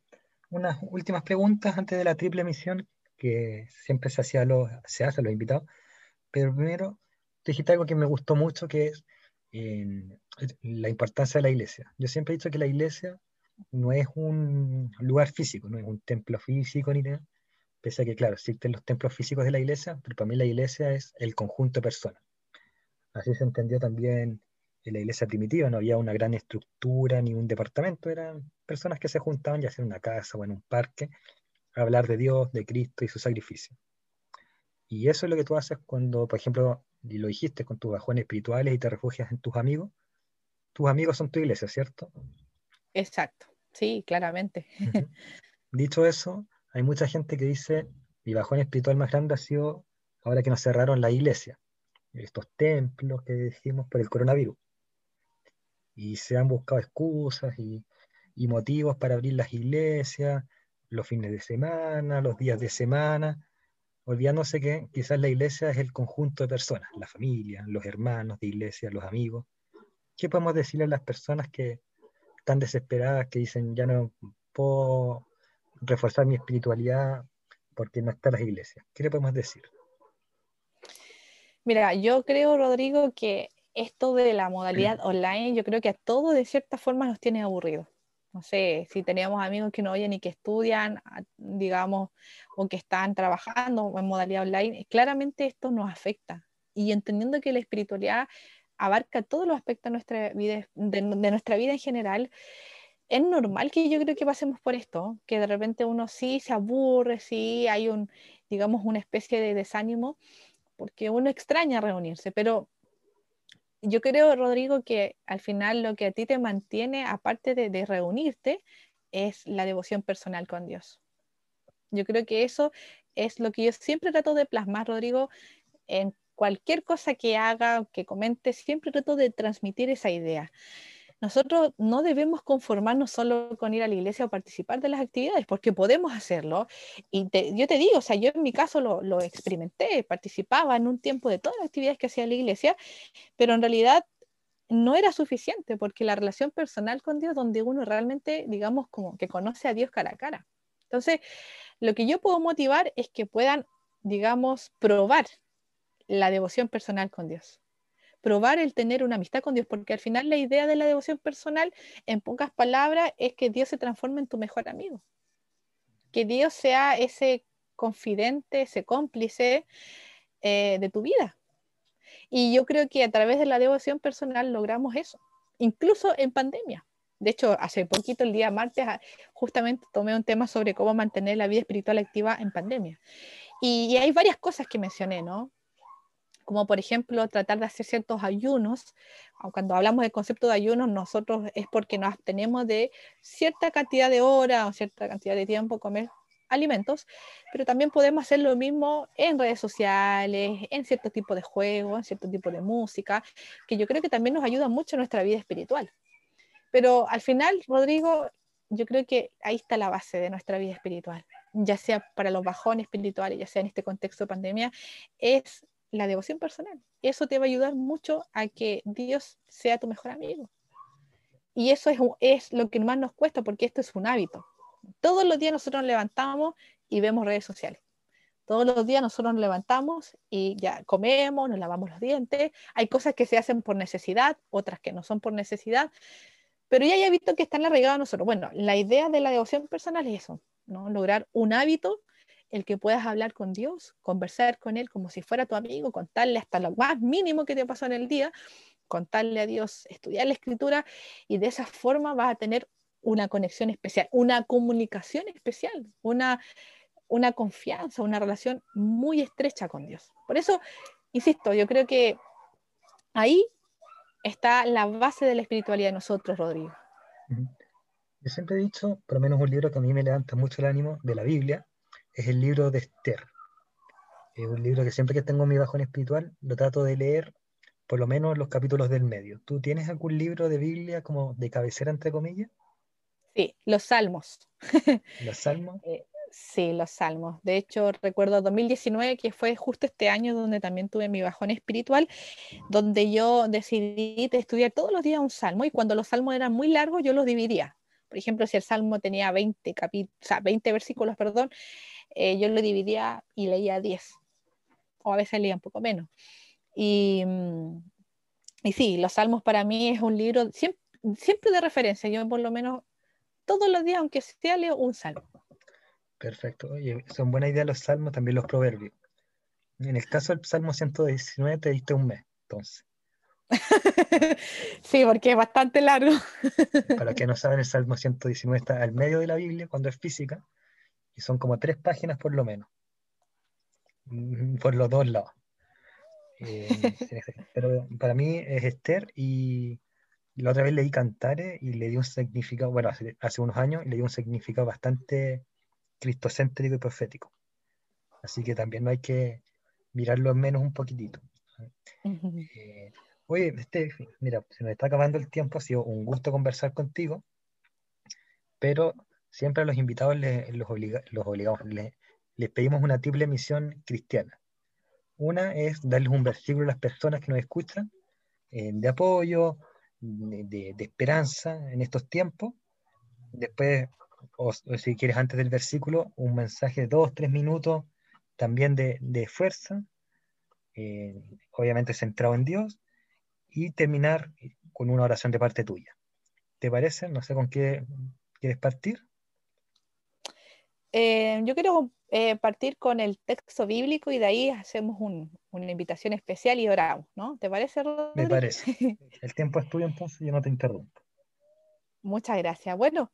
unas últimas preguntas antes de la triple misión que siempre se, hacía se hace a los invitados. Pero primero, te dijiste algo que me gustó mucho, que es en la importancia de la iglesia. Yo siempre he dicho que la iglesia no es un lugar físico, no es un templo físico ni nada, pese a que, claro, existen los templos físicos de la iglesia, pero para mí la iglesia es el conjunto de personas. Así se entendió también en la iglesia primitiva, no había una gran estructura ni un departamento, eran personas que se juntaban ya sea en una casa o en un parque hablar de Dios, de Cristo y su sacrificio. Y eso es lo que tú haces cuando, por ejemplo, y lo dijiste con tus bajones espirituales y te refugias en tus amigos. Tus amigos son tu iglesia, ¿cierto? Exacto, sí, claramente. Dicho eso, hay mucha gente que dice, mi bajón espiritual más grande ha sido ahora que nos cerraron la iglesia, estos templos que dijimos por el coronavirus. Y se han buscado excusas y, y motivos para abrir las iglesias, los fines de semana, los días de semana, olvidándose que quizás la iglesia es el conjunto de personas, la familia, los hermanos de iglesia, los amigos. ¿Qué podemos decirle a las personas que están desesperadas, que dicen, ya no puedo reforzar mi espiritualidad porque no están las iglesias? ¿Qué le podemos decir? Mira, yo creo, Rodrigo, que esto de la modalidad online, yo creo que a todos de cierta forma nos tiene aburridos no sé, si teníamos amigos que no oyen y que estudian, digamos, o que están trabajando en modalidad online, claramente esto nos afecta. Y entendiendo que la espiritualidad abarca todos los aspectos de nuestra vida, de, nuestra vida en general, es normal que yo creo que pasemos por esto, que de repente uno sí se aburre, sí hay un, digamos, una especie de desánimo, porque uno extraña reunirse, pero yo creo, Rodrigo, que al final lo que a ti te mantiene, aparte de, reunirte, es la devoción personal con Dios. Yo creo que eso es lo que yo siempre trato de plasmar, Rodrigo, en cualquier cosa que haga, que comente, siempre trato de transmitir esa idea nosotros no debemos conformarnos solo con ir a la iglesia o participar de las actividades, porque podemos hacerlo. Y yo te digo, o sea, yo en mi caso lo, experimenté, participaba en un tiempo de todas las actividades que hacía la iglesia, pero en realidad no era suficiente, porque la relación personal con Dios, donde uno realmente, digamos, como que conoce a Dios cara a cara. Entonces, lo que yo puedo motivar es que puedan, digamos, probar la devoción personal con Dios probar el tener una amistad con Dios, porque al final la idea de la devoción personal, en pocas palabras, es que Dios se transforme en tu mejor amigo. Que Dios sea ese confidente, ese cómplice eh, de tu vida. Y yo creo que a través de la devoción personal logramos eso, incluso en pandemia. De hecho, hace poquito, el día martes, ah, justamente tomé un tema sobre cómo mantener la vida espiritual activa en pandemia. Y, y hay varias cosas que mencioné, ¿no? Como por ejemplo tratar de hacer ciertos ayunos. Cuando hablamos del concepto de ayunos, nosotros es porque nos abstenemos de cierta cantidad de horas o cierta cantidad de tiempo comer alimentos, pero también podemos hacer lo mismo en redes sociales, en cierto tipo de juegos, en cierto tipo de música, que yo creo que también nos ayuda mucho en nuestra vida espiritual. Pero al final, Rodrigo, yo creo que ahí está la base de nuestra vida espiritual, ya sea para los bajones espirituales, ya sea en este contexto de pandemia, es la devoción personal. Eso te va a ayudar mucho a que Dios sea tu mejor amigo. Y eso es, es lo que más nos cuesta porque esto es un hábito. Todos los días nosotros nos levantamos y vemos redes sociales. Todos los días nosotros nos levantamos y ya comemos, nos lavamos los dientes. Hay cosas que se hacen por necesidad, otras que no son por necesidad, pero ya he visto que están arraigadas a nosotros. Bueno, la idea de la devoción personal es eso, ¿no? lograr un hábito el que puedas hablar con Dios, conversar con Él como si fuera tu amigo, contarle hasta lo más mínimo que te pasó en el día, contarle a Dios, estudiar la escritura y de esa forma vas a tener una conexión especial, una comunicación especial, una, una confianza, una relación muy estrecha con Dios. Por eso, insisto, yo creo que ahí está la base de la espiritualidad de nosotros, Rodrigo. Yo siempre he dicho, por lo menos un libro que a mí me levanta mucho el ánimo de la Biblia, es el libro de Esther. Es un libro que siempre que tengo mi bajón espiritual lo trato de leer por lo menos los capítulos del medio. ¿Tú tienes algún libro de Biblia como de cabecera, entre comillas? Sí, los Salmos. ¿Los Salmos? Eh, sí, los Salmos. De hecho, recuerdo 2019, que fue justo este año donde también tuve mi bajón espiritual, donde yo decidí estudiar todos los días un salmo y cuando los salmos eran muy largos, yo los dividía. Por ejemplo, si el salmo tenía 20, o sea, 20 versículos, perdón, eh, yo lo dividía y leía 10, o a veces leía un poco menos. Y, mm, y sí, los salmos para mí es un libro siempre, siempre de referencia. Yo por lo menos todos los días, aunque sea, leo un salmo. Perfecto. Oye, son buena idea los salmos, también los proverbios. En el caso del Salmo 119 te diste un mes, entonces. sí, porque es bastante largo. Para que no saben, el Salmo 119 está al medio de la Biblia cuando es física y son como tres páginas por lo menos. Mm, por los dos lados. Eh, pero para mí es Esther y la otra vez leí Cantares y le di un significado, bueno, hace, hace unos años, y le di un significado bastante cristocéntrico y profético. Así que también no hay que mirarlo menos un poquitito. Eh, oye, este, mira, se nos está acabando el tiempo, ha sido un gusto conversar contigo, pero siempre a los invitados les, les, pedimos una triple misión cristiana. Una es darles un versículo a las personas que nos escuchan, eh, de apoyo, de, esperanza en estos tiempos. Después, si quieres antes del versículo, un mensaje de dos, tres minutos también de, de fuerza, eh, obviamente centrado en Dios, y terminar con una oración de parte tuya. ¿Te parece? No sé con qué quieres partir. Eh, yo quiero eh, partir con el texto bíblico y de ahí hacemos una invitación especial y oramos, ¿no? ¿Te parece, Rodrigo? Me parece. El tiempo es tuyo entonces, yo no te interrumpo. Muchas gracias. Bueno,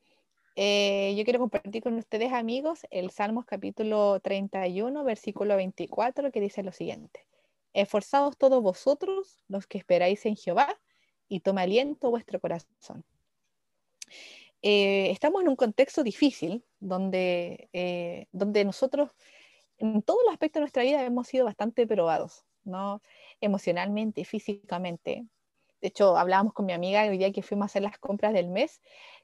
eh, yo quiero compartir con ustedes, amigos, el Salmos capítulo 31, versículo 24, que dice lo siguiente. Esforzados todos vosotros, los que esperáis en Jehová, y tome aliento vuestro corazón. Eh, estamos en un contexto difícil donde, eh, donde nosotros en todos los aspectos de nuestra vida hemos sido bastante probados, ¿no? emocionalmente físicamente. De hecho, hablábamos con mi amiga el día que fuimos a hacer las compras del mes,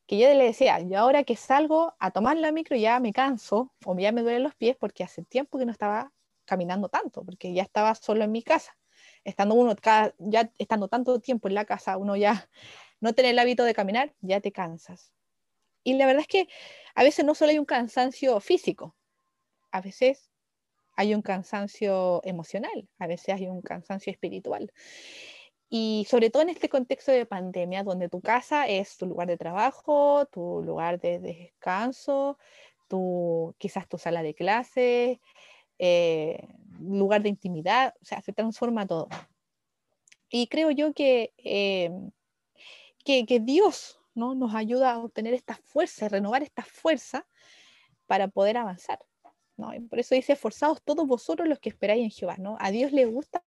que yo le decía, yo ahora que salgo a tomar la micro ya me canso o ya me duelen los pies porque hace tiempo que no estaba caminando tanto, porque ya estaba solo en mi casa. Estando uno, ya estando tanto tiempo en la casa, uno ya no tiene el hábito de caminar, ya te cansas. Y la verdad es que a veces no solo hay un cansancio físico, a veces hay un cansancio emocional, a veces hay un cansancio espiritual. Y sobre todo en este contexto de pandemia, donde tu casa es tu lugar de trabajo, tu lugar de descanso, tu, quizás tu sala de clases, eh, lugar de intimidad, o sea, se transforma todo. Y creo yo que, eh, que, que Dios ¿no? nos ayuda a obtener esta fuerza, renovar esta fuerza para poder avanzar. ¿no? por eso dice, esforzados todos vosotros los que esperáis en Jehová. ¿no? A Dios le gusta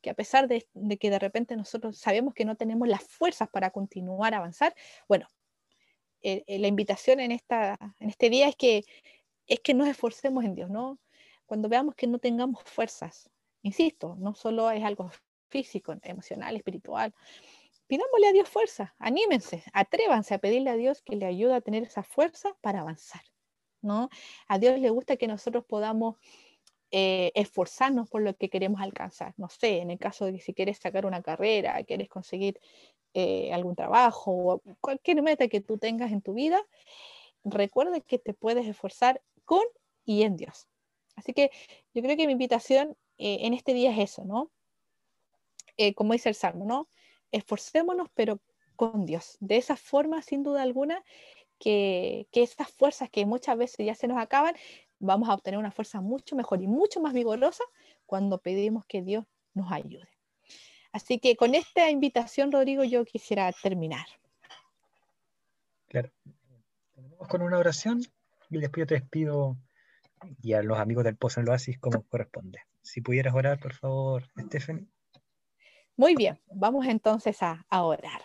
que a pesar de, que de repente nosotros sabemos que no tenemos las fuerzas para continuar a avanzar, bueno, eh, eh, la invitación en, esta, en este día es que, es que nos esforcemos en Dios. ¿no? Cuando veamos que no tengamos fuerzas, insisto, no solo es algo físico, emocional, espiritual, pidámosle a Dios fuerza, anímense, atrévanse a pedirle a Dios que le ayude a tener esa fuerza para avanzar, ¿no? A Dios le gusta que nosotros podamos eh, esforzarnos por lo que queremos alcanzar. No sé, en el caso de que si quieres sacar una carrera, quieres conseguir eh, algún trabajo o cualquier meta que tú tengas en tu vida, recuerda que te puedes esforzar con y en Dios. Así que yo creo que mi invitación eh, en este día es eso, ¿no? como dice el Salmo, ¿no? Esforcémonos, pero con Dios. De esa forma, sin duda alguna, que, que esas fuerzas que muchas veces ya se nos acaban, vamos a obtener una fuerza mucho mejor y mucho más vigorosa cuando pedimos que Dios nos ayude. Así que con esta invitación, Rodrigo, yo quisiera terminar. Claro. Terminamos con una oración y después yo te despido y a los amigos del Pozo en el Oasis como corresponde. Si pudieras orar, por favor, Stephanie. Muy bien, vamos entonces a, orar.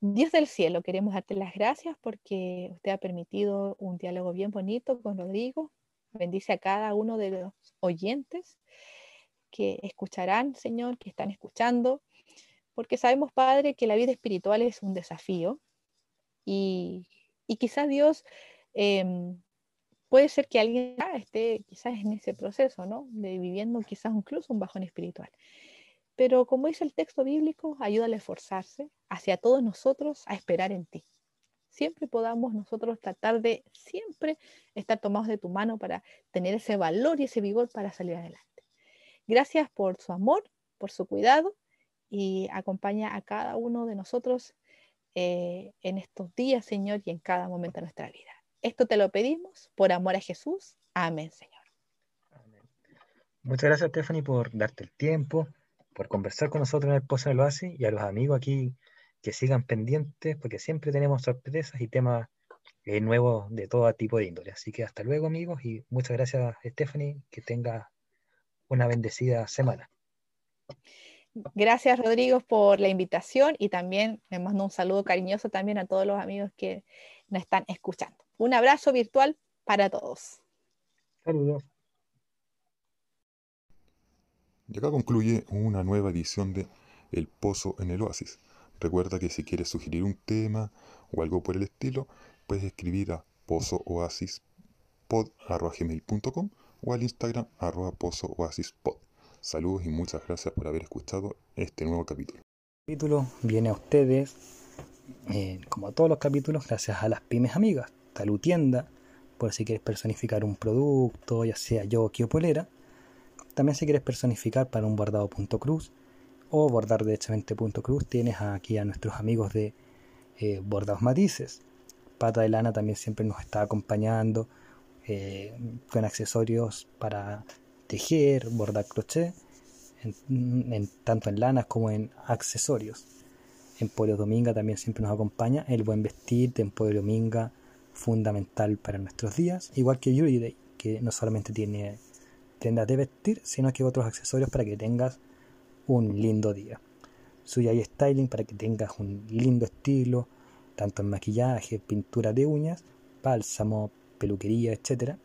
Dios del cielo, queremos darte las gracias porque usted ha permitido un diálogo bien bonito con Rodrigo. Bendice a cada uno de los oyentes que escucharán, Señor, que están escuchando, porque sabemos, Padre, que la vida espiritual es un desafío y, quizás Dios em, puede ser que alguien esté quizás en ese proceso, ¿no? De viviendo quizás incluso un bajón espiritual. Pero como dice el texto bíblico, ayúdale a esforzarse hacia todos nosotros a esperar en ti. Siempre podamos nosotros tratar de siempre estar tomados de tu mano para tener ese valor y ese vigor para salir adelante. Gracias por su amor, por su cuidado y acompaña a cada uno de nosotros eh, en estos días, Señor, y en cada momento de nuestra vida. Esto te lo pedimos por amor a Jesús. Amén, Señor. Muchas gracias, Stephanie, por darte el tiempo, por conversar con nosotros en el Pozo del Oasis y a los amigos aquí que sigan pendientes, porque siempre tenemos sorpresas y temas eh, nuevos de todo tipo de índole. Así que hasta luego, amigos, y muchas gracias, Stephanie, que tenga una bendecida semana. Gracias, Rodrigo, por la invitación y también le mando un saludo cariñoso también a todos los amigos que nos están escuchando. Un abrazo virtual para todos. Saludos. Y acá concluye una nueva edición de El Pozo en el Oasis. Recuerda que si quieres sugerir un tema o algo por el estilo, puedes escribir a pozooasispod.com o al Instagram arroba pozooasispod. Saludos y muchas gracias por haber escuchado este nuevo capítulo. El capítulo viene a ustedes, eh, como todos los capítulos, gracias a las pymes amigas, Talutienda, por si quieres personificar un producto, ya sea yo o polera. También si quieres personificar para un bordado.cruz o bordar derechamente cruz, tienes aquí a nuestros amigos de eh, Bordados Matices. Pata de Lana también siempre nos está acompañando eh, con accesorios para tejer, bordar crochet, tanto en lanas como en accesorios. Emporio Dominga también siempre nos acompaña. El buen vestir de Emporio Dominga, fundamental para nuestros días. Igual que Beauty Day, que no solamente tiene prendas de vestir, sino que otros accesorios para que tengas un lindo día. Suyai Styling para que tengas un lindo estilo, tanto en maquillaje, pintura de uñas, bálsamo, peluquería, etc.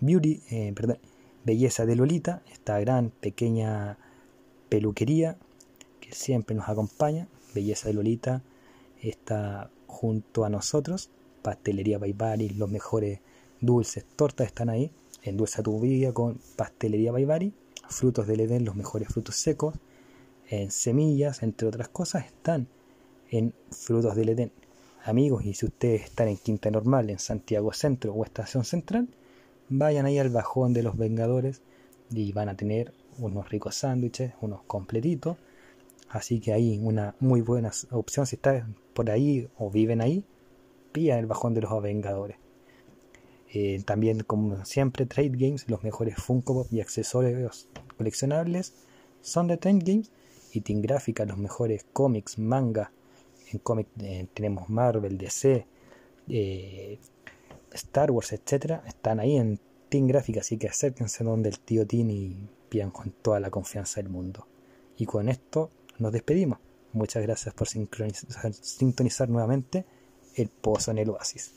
Beauty, eh, perdón, Belleza de Lolita, esta gran pequeña peluquería que siempre nos acompaña. Belleza de Lolita está junto a nosotros. Pastelería Baibari, los mejores dulces, tortas están ahí. Endulza tu vida con Pastelería Baibari. Frutos del Edén, los mejores frutos secos. En semillas, entre otras cosas, están en Frutos del Edén. Amigos, y si ustedes están en Quinta Normal, en Santiago Centro o Estación Central, vayan ahí al bajón de los Vengadores y van a tener unos ricos sándwiches, unos completitos. Así que ahí una muy buena opción si están por ahí o viven ahí, pilla el bajón de los Vengadores. Eh, también, como siempre, Trade Games, los mejores Funko Pop y accesorios coleccionables son de Trade Games. Y Team Gráfica, los mejores cómics, manga. En cómic eh, tenemos Marvel, DC, eh, Star Wars, etcétera, están ahí en Team Gráfica, así que acérquense donde el tío Tim y pidan con toda la confianza del mundo. Y con esto nos despedimos. Muchas gracias por sintonizar nuevamente el pozo en el oasis.